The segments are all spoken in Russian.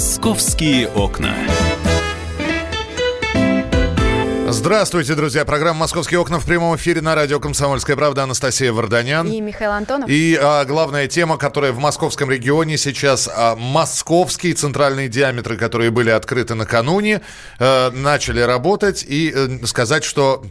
Московские окна. Здравствуйте, друзья. Программа «Московские окна» в прямом эфире на радио «Комсомольская правда». Анастасия Варданян. И Михаил Антонов. И а, главная тема, которая в московском регионе сейчас, а, московские центральные диаметры, которые были открыты накануне, а, начали работать. И а, сказать, что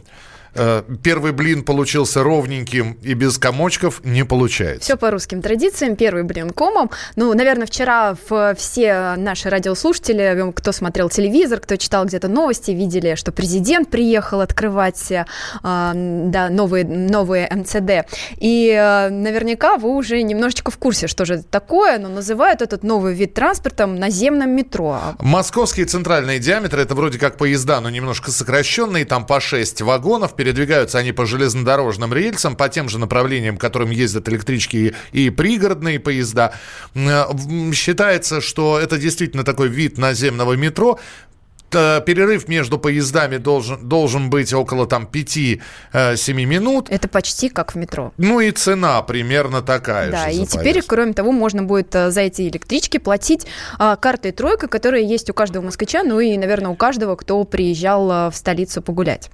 первый блин получился ровненьким и без комочков, не получается. Все по русским традициям. Первый блин комом. Ну, наверное, вчера все наши радиослушатели, кто смотрел телевизор, кто читал где-то новости, видели, что президент приехал открывать э, да, новые, новые МЦД. И э, наверняка вы уже немножечко в курсе, что же это такое, но называют этот новый вид транспорта наземным метро. Московские центральные диаметры, это вроде как поезда, но немножко сокращенные, там по 6 вагонов, передвигаются они по железнодорожным рельсам, по тем же направлениям, которым ездят электрички и, пригородные поезда. Э, считается, что это действительно такой вид наземного метро перерыв между поездами должен, должен быть около там 5-7 э, минут. Это почти как в метро. Ну и цена примерно такая да, же. Да, и теперь, поезд. кроме того, можно будет э, за эти электрички платить а, картой тройка, которая есть у каждого москвича, ну и, наверное, у каждого, кто приезжал в столицу погулять.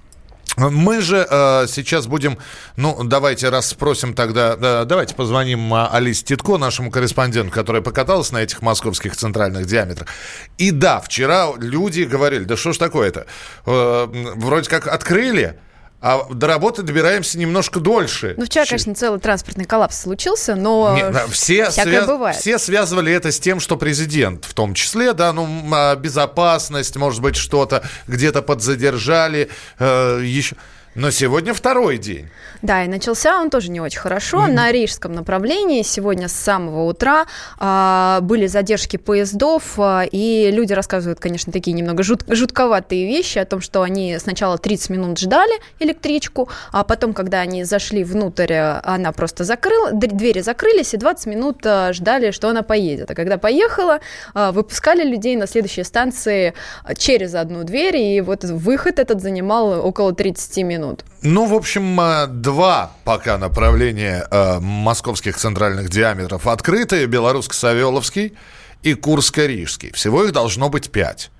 Мы же э, сейчас будем, ну, давайте раз спросим тогда, э, давайте позвоним э, Алисе Титко, нашему корреспонденту, которая покаталась на этих московских центральных диаметрах. И да, вчера люди говорили, да что ж такое-то, э, вроде как открыли, а до работы добираемся немножко дольше. Ну, вчера, конечно, целый транспортный коллапс случился, но Не, все, всякое свя- бывает. все связывали это с тем, что президент в том числе, да, ну, а, безопасность, может быть, что-то где-то подзадержали, э, еще... Но сегодня второй день. Да, и начался он тоже не очень хорошо. Mm-hmm. На рижском направлении сегодня с самого утра а, были задержки поездов, а, и люди рассказывают, конечно, такие немного жут, жутковатые вещи о том, что они сначала 30 минут ждали электричку, а потом, когда они зашли внутрь, она просто закрыла, двери закрылись, и 20 минут а, ждали, что она поедет. А когда поехала, а, выпускали людей на следующей станции через одну дверь, и вот выход этот занимал около 30 минут минут. Ну, в общем, э, два пока направления э, московских центральных диаметров открыты. Белорусско-Савеловский и Курско-Рижский. Всего их должно быть пять.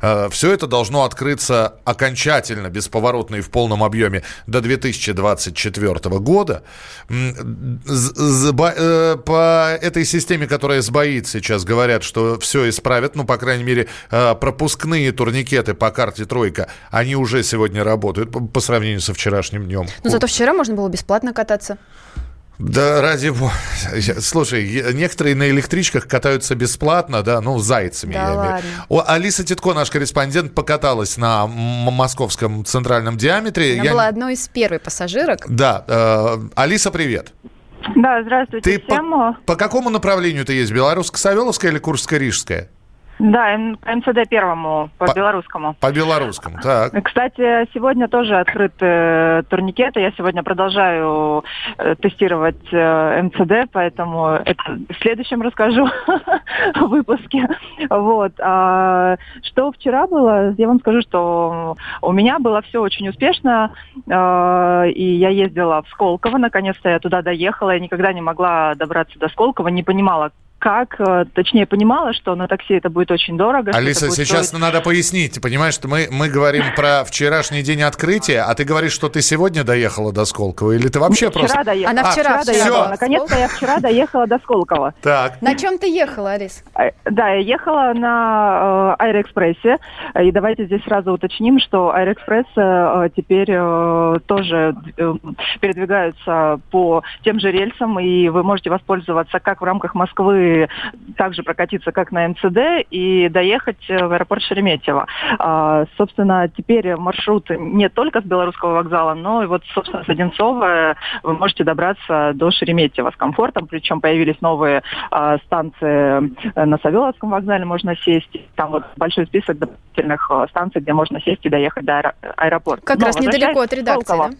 Э, Все это должно открыться окончательно, бесповоротно и в полном объеме до 2024 года. Э, по этой системе, которая сбоит сейчас, говорят, что все исправят. Ну, по крайней мере, э, пропускные турникеты по карте «Тройка», они уже сегодня работают по сравнению со вчерашним днем. Но зато вчера можно было бесплатно кататься. Да ради бога. Слушай, некоторые на электричках катаются бесплатно, да, ну, зайцами. Да я ладно. О, Алиса Титко, наш корреспондент, покаталась на московском центральном диаметре. Она я... была одной из первых пассажирок. Да. Э, Алиса, привет. Да, здравствуйте ты всем. По, по какому направлению ты есть? Белорусско-Савеловская или Курско-Рижская? Да, МЦД первому по, по белорусскому. По белорусскому, так. Кстати, сегодня тоже открыты э, турникеты. Я сегодня продолжаю э, тестировать э, МЦД, поэтому это в следующем расскажу в выпуске. Вот. А, что вчера было? Я вам скажу, что у меня было все очень успешно, а, и я ездила в Сколково. Наконец-то я туда доехала. Я никогда не могла добраться до Сколково, не понимала, как, э, точнее, понимала, что на такси это будет очень дорого. Алиса, сейчас стоить... надо пояснить. Ты понимаешь, что мы, мы говорим про вчерашний день открытия, а ты говоришь, что ты сегодня доехала до Сколково, или ты вообще вчера просто... Доехала. Она вчера, а, доехала. Наконец-то я вчера доехала до Сколково. Так. На чем ты ехала, Алис? Э, да, я ехала на э, Аэроэкспрессе. И давайте здесь сразу уточним, что Аэроэкспресс э, теперь э, тоже э, передвигаются по тем же рельсам, и вы можете воспользоваться как в рамках Москвы и также прокатиться как на МЦД и доехать в аэропорт Шереметьево. А, собственно, теперь маршрут не только с Белорусского вокзала, но и вот, собственно, с Одинцова вы можете добраться до Шереметьево с комфортом, причем появились новые а, станции на Савеловском вокзале, можно сесть. Там вот большой список дополнительных а, станций, где можно сесть и доехать до аэропорта. Как Но раз недалеко от редакции, да?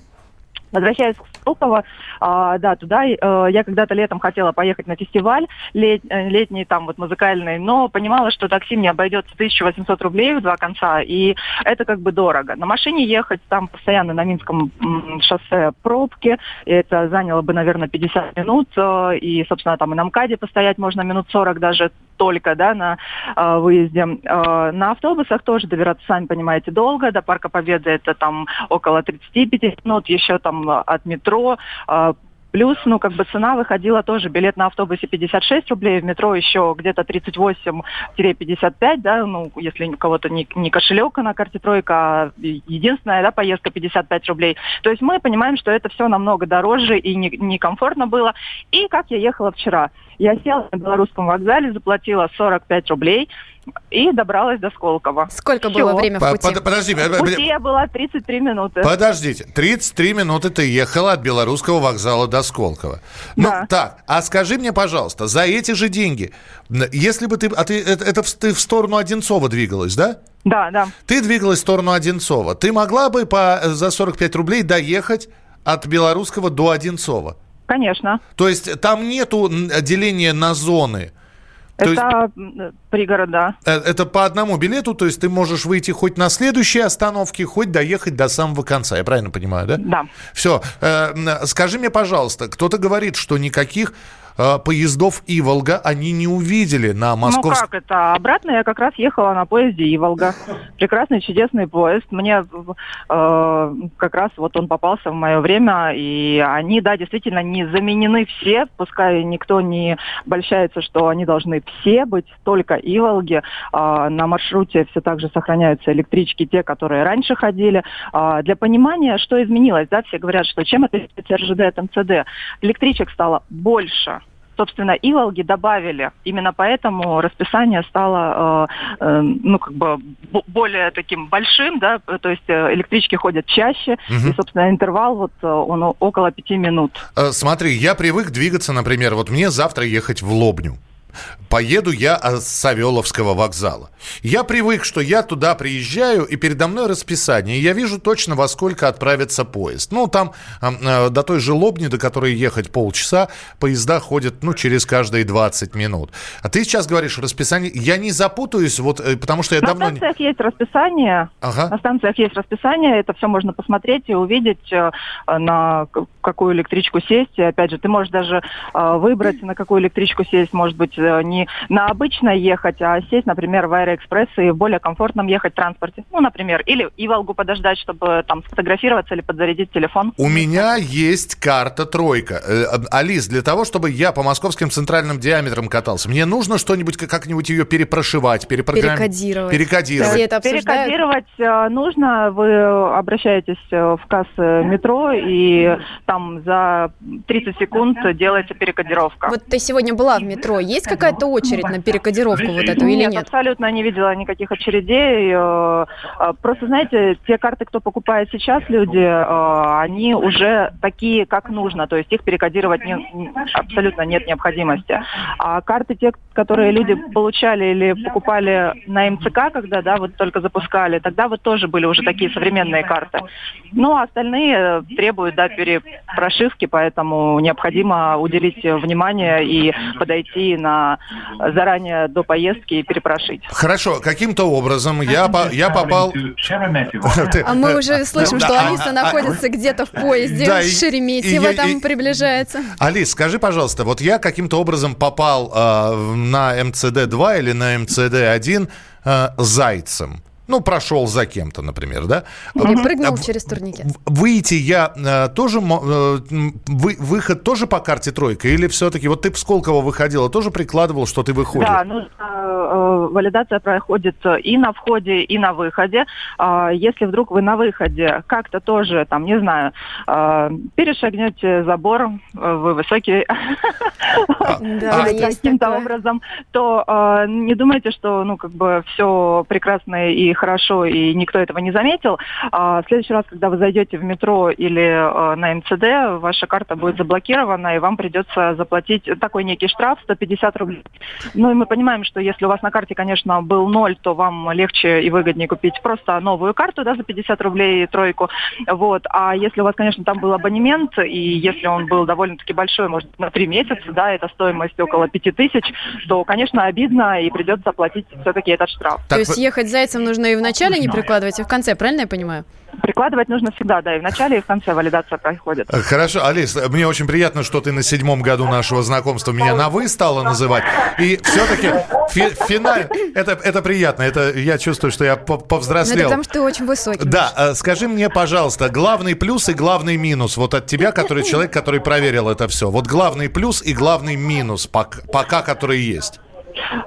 Возвращаясь к Сколково, а, да, туда а, я когда-то летом хотела поехать на фестиваль лет, э, летний, там вот музыкальный, но понимала, что такси мне обойдется 1800 рублей в два конца, и это как бы дорого. На машине ехать, там постоянно на Минском шоссе пробки, это заняло бы, наверное, 50 минут, э, и, собственно, там и на МКАДе постоять можно минут 40 даже только, да, на э, выезде. Э, на автобусах тоже добираться, сами понимаете, долго. До Парка Победы это там около 35 минут, еще там от метро э, Плюс, ну, как бы цена выходила тоже, билет на автобусе 56 рублей, в метро еще где-то 38-55, да, ну, если у кого-то не, не кошелек на карте тройка, а единственная, да, поездка 55 рублей. То есть мы понимаем, что это все намного дороже и некомфортно не было. И как я ехала вчера? Я села на белорусском вокзале, заплатила 45 рублей, и добралась до Сколково. Сколько Все. было время в пути? Под, подожди, в пути я была 33 минуты. Подождите, 33 минуты ты ехала от Белорусского вокзала до Сколково. Ну, да. так, а скажи мне, пожалуйста, за эти же деньги, если бы ты... А ты это, это ты в сторону Одинцова двигалась, да? Да, да. Ты двигалась в сторону Одинцова. Ты могла бы по, за 45 рублей доехать от Белорусского до Одинцова? Конечно. То есть там нету деления на зоны? То это есть, пригорода. Э, это по одному билету, то есть ты можешь выйти хоть на следующей остановке, хоть доехать до самого конца. Я правильно понимаю, да? Да. Все. Э, скажи мне, пожалуйста, кто-то говорит, что никаких э, поездов Иволга они не увидели на московском... Ну как это? Обратно я как раз ехала на поезде Иволга. Прекрасный, чудесный поезд. Мне э, как раз вот он попался в мое время, и они, да, действительно не заменены все, пускай никто не обольщается, что они должны все быть, только Иволги. Э, на маршруте все так же сохраняются электрички, те, которые раньше ходили. Э, для понимания, что изменилось, да, все говорят, что чем это РЖД от МЦД? Электричек стало больше собственно, Иволги добавили. Именно поэтому расписание стало, э, э, ну, как бы более таким большим, да, то есть э, электрички ходят чаще, угу. и, собственно, интервал вот э, он около пяти минут. Смотри, я привык двигаться, например, вот мне завтра ехать в Лобню поеду я с Савеловского вокзала. Я привык, что я туда приезжаю, и передо мной расписание. Я вижу точно, во сколько отправится поезд. Ну, там э, до той же Лобни, до которой ехать полчаса, поезда ходят, ну, через каждые 20 минут. А ты сейчас говоришь расписание. Я не запутаюсь, вот, э, потому что я на давно... На станциях есть расписание. Ага. На станциях есть расписание. Это все можно посмотреть и увидеть, э, на какую электричку сесть. И, опять же, ты можешь даже э, выбрать, на какую электричку сесть. Может быть, не на обычно ехать, а сесть, например, в Аэроэкспресс и в более комфортном ехать в транспорте. Ну, например, или и Волгу подождать, чтобы там сфотографироваться или подзарядить телефон. У меня есть карта тройка. Э, Алис, для того, чтобы я по московским центральным диаметрам катался, мне нужно что-нибудь, как-нибудь ее перепрошивать, перепрограммировать? Перекодировать. Перекодировать. это Перекодировать э, нужно. Вы обращаетесь в кассы метро, и там за 30 секунд делается перекодировка. Вот ты сегодня была в метро. Есть какая-то очередь на перекодировку вот эту или нет? абсолютно не видела никаких очередей. Э, э, просто, знаете, те карты, кто покупает сейчас люди, э, они уже такие, как нужно. То есть их перекодировать не, абсолютно нет необходимости. А карты, те, которые люди получали или покупали на МЦК, когда, да, вот только запускали, тогда вот тоже были уже такие современные карты. Ну, а остальные требуют, да, перепрошивки, поэтому необходимо уделить внимание и подойти на заранее до поездки и перепрошить. Хорошо, каким-то образом я, по, я попал... А мы уже слышим, что Алиса находится где-то в поезде, да, Шереметьево там приближается. Алис, скажи, пожалуйста, вот я каким-то образом попал э, на МЦД-2 или на МЦД-1 э, зайцем. Ну, прошел за кем-то, например, да? Или прыгнул через турникет. Выйти я э, тоже, э, вы, выход тоже по карте тройка? Или все-таки, вот ты в Сколково выходила, тоже прикладывал, что ты выходишь? Да, ну, э, валидация проходит и на входе, и на выходе. Э, если вдруг вы на выходе как-то тоже, там, не знаю, э, перешагнете забор, э, вы высокий, Да, есть каким-то образом, то э, не думайте, что, ну, как бы все прекрасно и хорошо, и никто этого не заметил. А в следующий раз, когда вы зайдете в метро или э, на МЦД, ваша карта будет заблокирована, и вам придется заплатить такой некий штраф 150 рублей. Ну, и мы понимаем, что если у вас на карте, конечно, был ноль, то вам легче и выгоднее купить просто новую карту, да, за 50 рублей тройку. Вот. А если у вас, конечно, там был абонемент, и если он был довольно-таки большой, может, на три месяца, да, это стоимость около 5000, то, конечно, обидно, и придется оплатить все-таки этот штраф. То есть ехать зайцем нужно и в начале не прикладывать, и в конце, правильно я понимаю? Прикладывать нужно всегда, да, и в начале, и в конце валидация проходит. Э, Хорошо, Алис, мне очень приятно, что ты на седьмом году нашего знакомства меня на «вы» стала называть. И все-таки финаль, это, это приятно, это я чувствую, что я по- Ну, это повзрослел. потому, что ты очень высокий. Да, э, скажи мне, пожалуйста, главный плюс и главный минус вот от тебя, который человек, который проверил это все. Вот главный плюс и главный минус пока, пока который есть.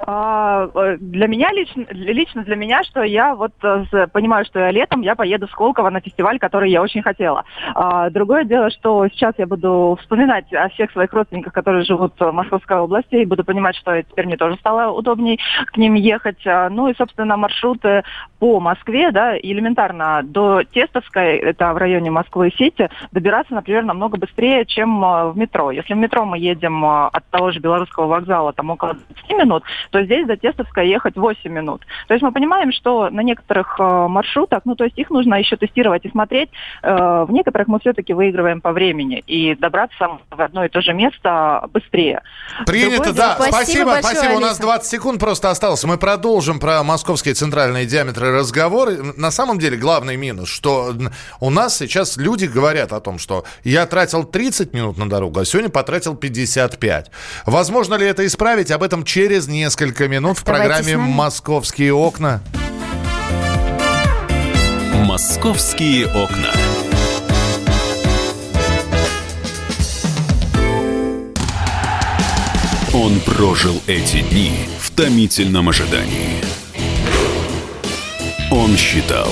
А, э, для меня лично, лично для меня, что я вот э, понимаю, что я летом я поеду в Сколково на фестиваль, который я очень хотела. А, другое дело, что сейчас я буду вспоминать о всех своих родственниках, которые живут в Московской области, и буду понимать, что теперь мне тоже стало удобней к ним ехать. А, Ну и, собственно, маршруты по Москве, да, элементарно до Тестовской, это в районе Москвы-Сити, добираться, например, намного быстрее, чем э, в метро. Если в метро мы едем от того же Белорусского вокзала там около 20 минут, то здесь до Тестовской ехать 8 минут. То есть мы понимаем, что на некоторых э, маршрутах, ну то есть их нужно еще тестировать и смотреть, э, в некоторых мы все-таки выигрываем по времени и добраться в одно и то же место быстрее. Принято, Другое да. Спасибо Спасибо, большое, спасибо. У нас Алиса. 20 секунд просто осталось. Мы продолжим про московские центральные диаметры разговоры. На самом деле главный минус, что у нас сейчас люди говорят о том, что я тратил 30 минут на дорогу, а сегодня потратил 55. Возможно ли это исправить? Об этом через несколько минут в программе. «Московские окна». «Московские окна». Он прожил эти дни в томительном ожидании. Он считал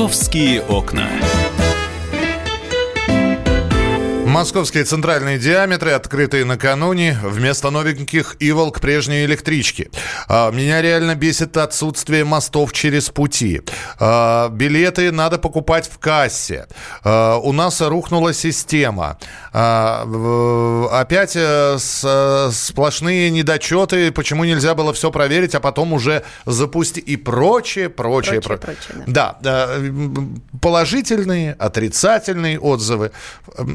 «Московские окна». Московские центральные диаметры, открытые накануне, вместо новеньких Иволк прежние электрички. А, Меня реально бесит отсутствие мостов через пути. А, Билеты надо покупать в кассе. А, У нас рухнула система. Опять э, э, сплошные недочеты, почему нельзя было все проверить, а потом уже запустить и прочее, прочее. Прочее, про- прочее, да. да, э, положительные, отрицательные отзывы.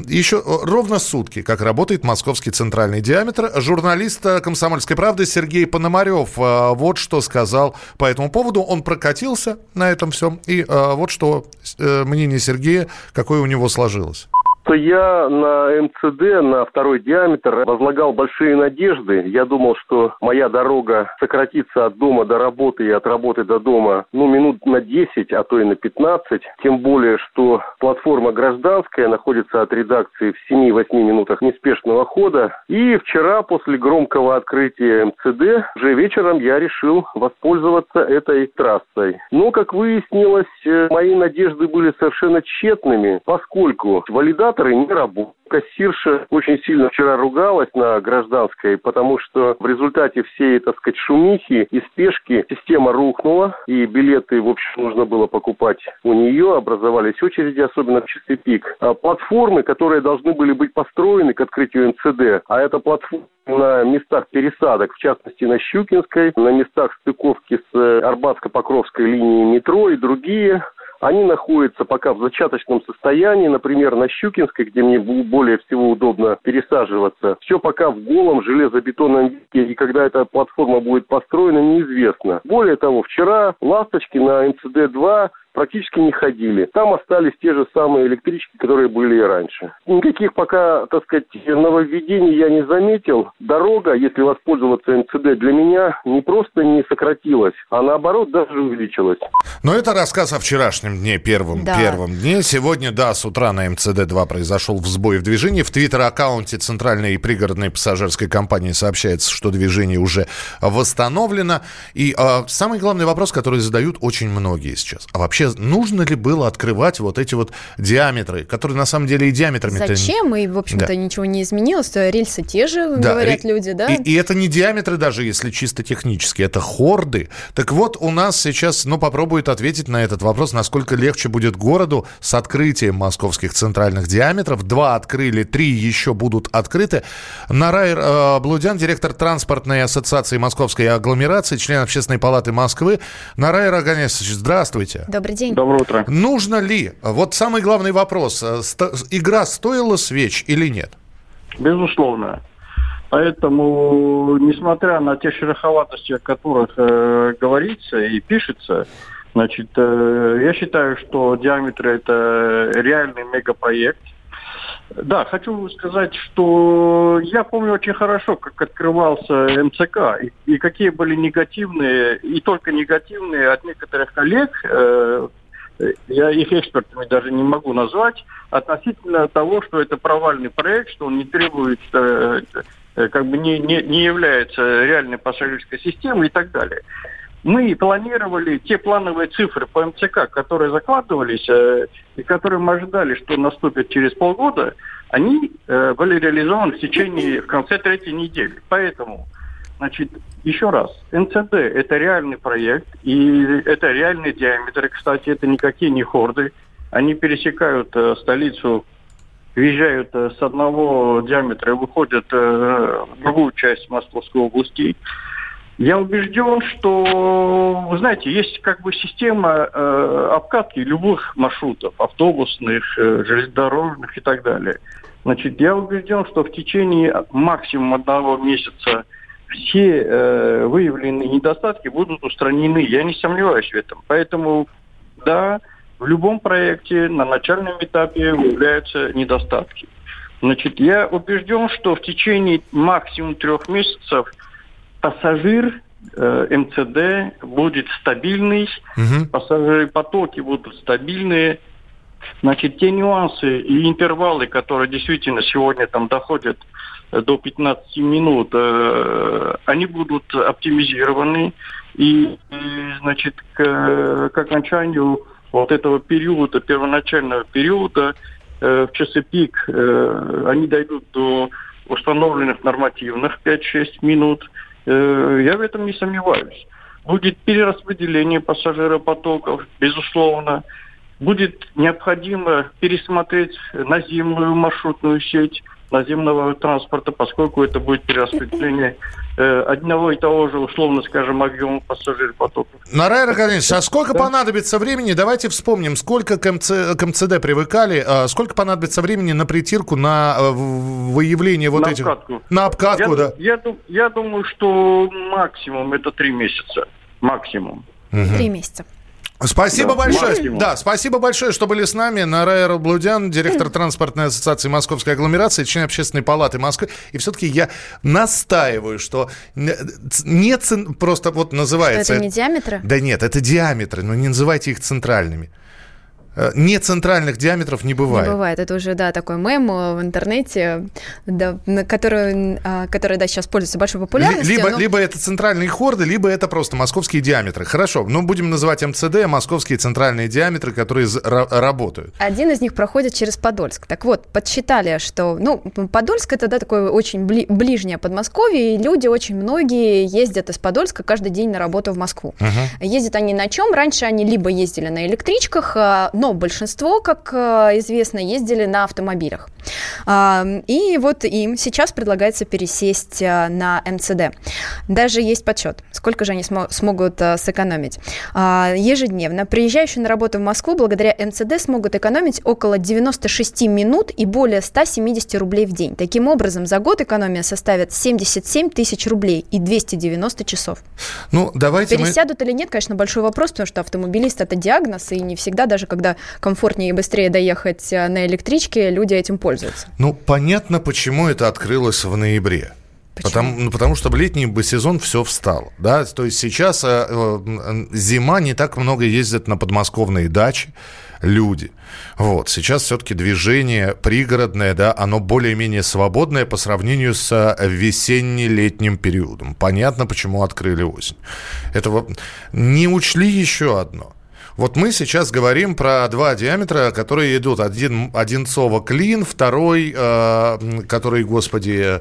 Еще ровно сутки, как работает московский центральный диаметр. Журналист э, «Комсомольской правды» Сергей Пономарев э, вот что сказал по этому поводу. Он прокатился на этом всем. И э, вот что э, мнение Сергея, какое у него сложилось. Что я на МЦД, на второй диаметр, возлагал большие надежды. Я думал, что моя дорога сократится от дома до работы и от работы до дома, ну, минут на 10, а то и на 15. Тем более, что платформа гражданская находится от редакции в 7-8 минутах неспешного хода. И вчера, после громкого открытия МЦД, уже вечером я решил воспользоваться этой трассой. Но, как выяснилось, э, мои надежды были совершенно тщетными, поскольку валидация генераторы не работают. Кассирша очень сильно вчера ругалась на гражданской, потому что в результате всей, так сказать, шумихи и спешки система рухнула, и билеты, в общем, нужно было покупать у нее, образовались очереди, особенно в часы пик. А платформы, которые должны были быть построены к открытию МЦД, а это платформа на местах пересадок, в частности на Щукинской, на местах стыковки с э, Арбатско-Покровской линией метро и другие они находятся пока в зачаточном состоянии, например, на Щукинской, где мне более всего удобно пересаживаться. Все пока в голом железобетонном виде, и когда эта платформа будет построена, неизвестно. Более того, вчера «Ласточки» на МЦД-2 практически не ходили. Там остались те же самые электрички, которые были и раньше. Никаких пока, так сказать, нововведений я не заметил. Дорога, если воспользоваться МЦД, для меня не просто не сократилась, а наоборот даже увеличилась. Но это рассказ о вчерашнем дне, первом, да. первом дне. Сегодня, да, с утра на МЦД-2 произошел взбой в движении. В твиттер-аккаунте Центральной и пригородной пассажирской компании сообщается, что движение уже восстановлено. И э, самый главный вопрос, который задают очень многие сейчас. А вообще нужно ли было открывать вот эти вот диаметры, которые на самом деле и диаметрами... Зачем? И, в общем-то, да. ничего не изменилось. Рельсы те же, да. говорят и, люди, да? И, и это не диаметры даже, если чисто технически, это хорды. Так вот, у нас сейчас, ну, попробует ответить на этот вопрос, насколько легче будет городу с открытием московских центральных диаметров. Два открыли, три еще будут открыты. Нарай э, Блудян, директор транспортной ассоциации Московской агломерации, член Общественной палаты Москвы. Нарай Раганесович, здравствуйте. Добрый день. Доброе утро. Нужно ли, вот самый главный вопрос, э, игра стоила свеч или нет? Безусловно. Поэтому, несмотря на те шероховатости, о которых э, говорится и пишется, значит, э, я считаю, что диаметр это реальный мегапроект, да, хочу сказать, что я помню очень хорошо, как открывался МЦК, и, и какие были негативные, и только негативные от некоторых коллег, э, я их экспертами даже не могу назвать, относительно того, что это провальный проект, что он не требует, э, э, как бы не, не, не является реальной пассажирской системой и так далее мы планировали те плановые цифры по МЦК, которые закладывались э, и которые мы ожидали, что наступят через полгода, они э, были реализованы в течение, в конце третьей недели. Поэтому, значит, еще раз, НЦД – это реальный проект, и это реальный диаметр. Кстати, это никакие не хорды. Они пересекают э, столицу въезжают э, с одного диаметра и выходят э, в другую часть Московской области. Я убежден, что, вы знаете, есть как бы система э, обкатки любых маршрутов, автобусных, э, железнодорожных и так далее. Значит, я убежден, что в течение максимум одного месяца все э, выявленные недостатки будут устранены. Я не сомневаюсь в этом. Поэтому, да, в любом проекте на начальном этапе выявляются недостатки. Значит, я убежден, что в течение максимум трех месяцев – пассажир э, МЦД будет стабильный, угу. пассажиры потоки будут стабильные. Значит, те нюансы и интервалы, которые действительно сегодня там доходят э, до 15 минут, э, они будут оптимизированы. И, и значит, к, к окончанию вот этого периода, первоначального периода, э, в часы пик, э, они дойдут до установленных нормативных 5-6 минут. Э, я в этом не сомневаюсь. Будет перераспределение пассажиропотоков, безусловно. Будет необходимо пересмотреть наземную маршрутную сеть наземного транспорта, поскольку это будет перераспределение э, одного и того же, условно скажем, объема пассажиропотоков. Нарай Раханович, а сколько да? понадобится времени? Давайте вспомним, сколько к, МЦ, к МЦД привыкали, а сколько понадобится времени на притирку, на э, выявление вот на этих... Обкатку. На обкатку, я, да. Я, я думаю, что максимум это три месяца. Максимум. Три месяца. Спасибо да, большое. Максимум. Да, спасибо большое, что были с нами. Нарая Раблудян, директор транспортной ассоциации Московской агломерации, член общественной палаты Москвы. И все-таки я настаиваю, что не цен... просто вот называется... Что это не диаметры? Да нет, это диаметры, но не называйте их центральными. Э, не центральных диаметров не бывает. Не бывает. Это уже, да, такой мем э, в интернете, да, который, а, который, да, сейчас пользуется большой популярностью. Либо, но... либо это центральные хорды, либо это просто московские диаметры. Хорошо, ну будем называть МЦД московские центральные диаметры, которые работают. Один из них проходит через Подольск. Так вот, подсчитали, что, ну, Подольск это, да, такое очень бли- ближнее Подмосковье, и люди очень многие ездят из Подольска каждый день на работу в Москву. Угу. Ездят они на чем? Раньше они либо ездили на электричках, а, но но большинство, как э, известно, ездили на автомобилях. И вот им сейчас предлагается пересесть э, на МЦД. Даже есть подсчет, сколько же они смо- смогут э, сэкономить. А, ежедневно приезжающие на работу в Москву благодаря МЦД смогут экономить около 96 минут и более 170 рублей в день. Таким образом, за год экономия составит 77 тысяч рублей и 290 часов. Ну, давайте Пересядут мы... или нет, конечно, большой вопрос, потому что автомобилист – это диагноз, и не всегда, даже когда комфортнее и быстрее доехать э, на электричке, люди этим пользуются. Ну, понятно, почему это открылось в ноябре. Почему? Потому, ну, потому что в летний сезон все встал. Да? То есть сейчас э, э, зима не так много ездят на подмосковные дачи люди. Вот. Сейчас все-таки движение пригородное, да, оно более-менее свободное по сравнению с э, весенне-летним периодом. Понятно, почему открыли осень. Этого не учли еще одно. Вот мы сейчас говорим про два диаметра, которые идут. Один Одинцово-Клин, второй, э, который, господи,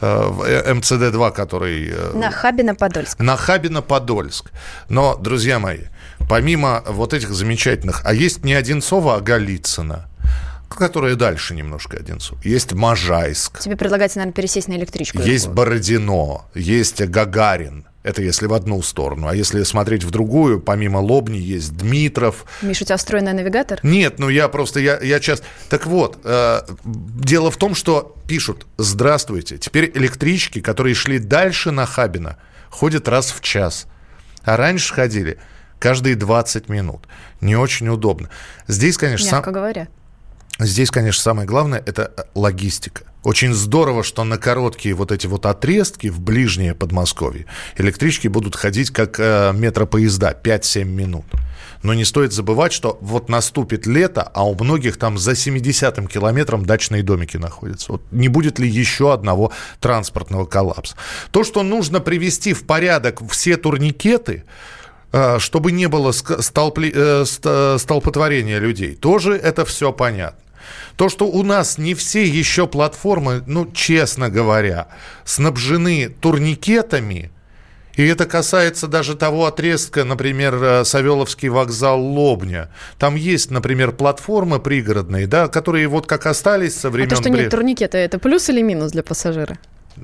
э, МЦД-2, который... Э, на Хабино-Подольск. На Хабино-Подольск. Но, друзья мои, помимо вот этих замечательных... А есть не Одинцово, а Голицыно которая дальше немножко Одинцово. Есть Можайск. Тебе предлагается, наверное, пересесть на электричку. Есть Бородино, есть Гагарин. Это если в одну сторону. А если смотреть в другую, помимо Лобни есть Дмитров. Миш, у тебя встроенный навигатор? Нет, ну я просто, я, я сейчас... Так вот, э, дело в том, что пишут, здравствуйте, теперь электрички, которые шли дальше на Хабина, ходят раз в час. А раньше ходили каждые 20 минут. Не очень удобно. Здесь, конечно... Мягко сам... говоря. Здесь, конечно, самое главное – это логистика. Очень здорово, что на короткие вот эти вот отрестки в ближнее Подмосковье электрички будут ходить как э, метропоезда 5-7 минут. Но не стоит забывать, что вот наступит лето, а у многих там за 70-м километром дачные домики находятся. Вот не будет ли еще одного транспортного коллапса? То, что нужно привести в порядок все турникеты, э, чтобы не было столпли, э, столпотворения людей, тоже это все понятно. То, что у нас не все еще платформы, ну, честно говоря, снабжены турникетами, и это касается даже того отрезка, например, э, Савеловский вокзал Лобня. Там есть, например, платформы пригородные, да, которые вот как остались со времен... А то, что нет турникета, это плюс или минус для пассажира?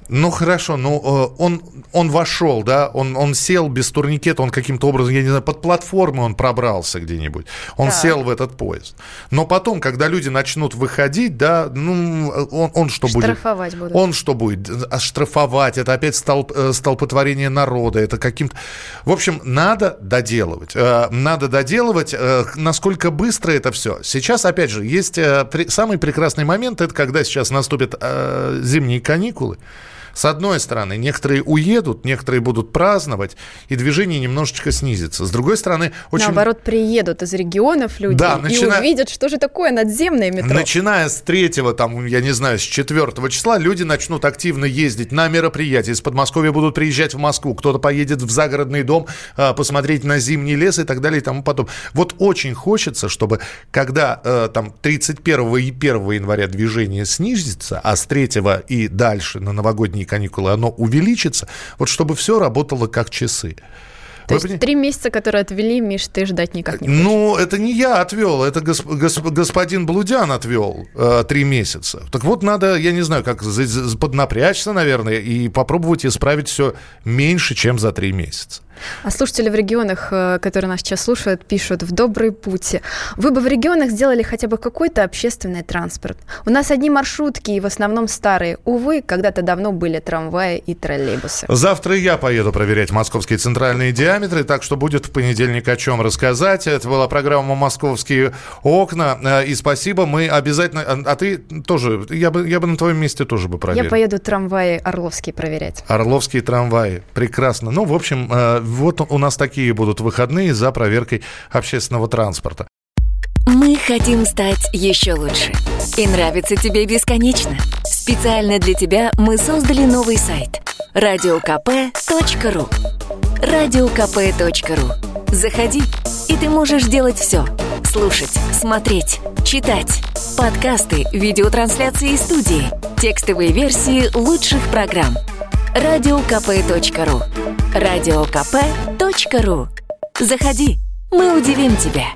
Ну хорошо, ну э, он, он вошел, да, он, он сел без турникета, он каким-то образом, я не знаю, под платформой он пробрался где-нибудь, он да. сел в этот поезд. Но потом, когда люди начнут выходить, да, ну он, он что будет? Штрафовать будут. Он что будет? Оштрафовать, это опять столп, э, столпотворение народа, это каким-то... В общем, надо доделывать. Э, надо доделывать, насколько быстро это все. Сейчас, опять же, есть самый прекрасный момент, это когда сейчас наступят зимние каникулы, с одной стороны, некоторые уедут, некоторые будут праздновать, и движение немножечко снизится. С другой стороны, очень... Наоборот, приедут из регионов люди да, начина... и увидят, что же такое надземное метро. Начиная с третьего, там, я не знаю, с четвертого числа, люди начнут активно ездить на мероприятия. Из Подмосковья будут приезжать в Москву, кто-то поедет в загородный дом, а, посмотреть на зимний лес и так далее и тому потом. Вот очень хочется, чтобы когда э, там 31 и 1 января движение снизится, а с 3 и дальше на новогодние летние каникулы, оно увеличится, вот чтобы все работало как часы. То Вы есть три месяца, которые отвели, Миш, ты ждать никак не хочешь? Ну, это не я отвел, это госп, госп, господин Блудян отвел э, три месяца. Так вот, надо, я не знаю, как поднапрячься, наверное, и попробовать исправить все меньше, чем за три месяца. А слушатели в регионах, э, которые нас сейчас слушают, пишут в добрый путь. Вы бы в регионах сделали хотя бы какой-то общественный транспорт. У нас одни маршрутки, и в основном старые. Увы, когда-то давно были трамваи и троллейбусы. Завтра я поеду проверять московские центральные диаметры, так что будет в понедельник о чем рассказать. Это была программа «Московские окна». Э, и спасибо, мы обязательно... А, а ты тоже, я бы, я бы на твоем месте тоже бы проверил. Я поеду трамваи Орловские проверять. Орловские трамваи, прекрасно. Ну, в общем, э, вот у нас такие будут выходные за проверкой общественного транспорта. Мы хотим стать еще лучше. И нравится тебе бесконечно. Специально для тебя мы создали новый сайт – радиокп.ру радиокп.ру Заходи, и ты можешь делать все. Слушать, смотреть, читать. Подкасты, видеотрансляции студии, текстовые версии лучших программ. радиокп.ру радиокп.ру Заходи, мы удивим тебя.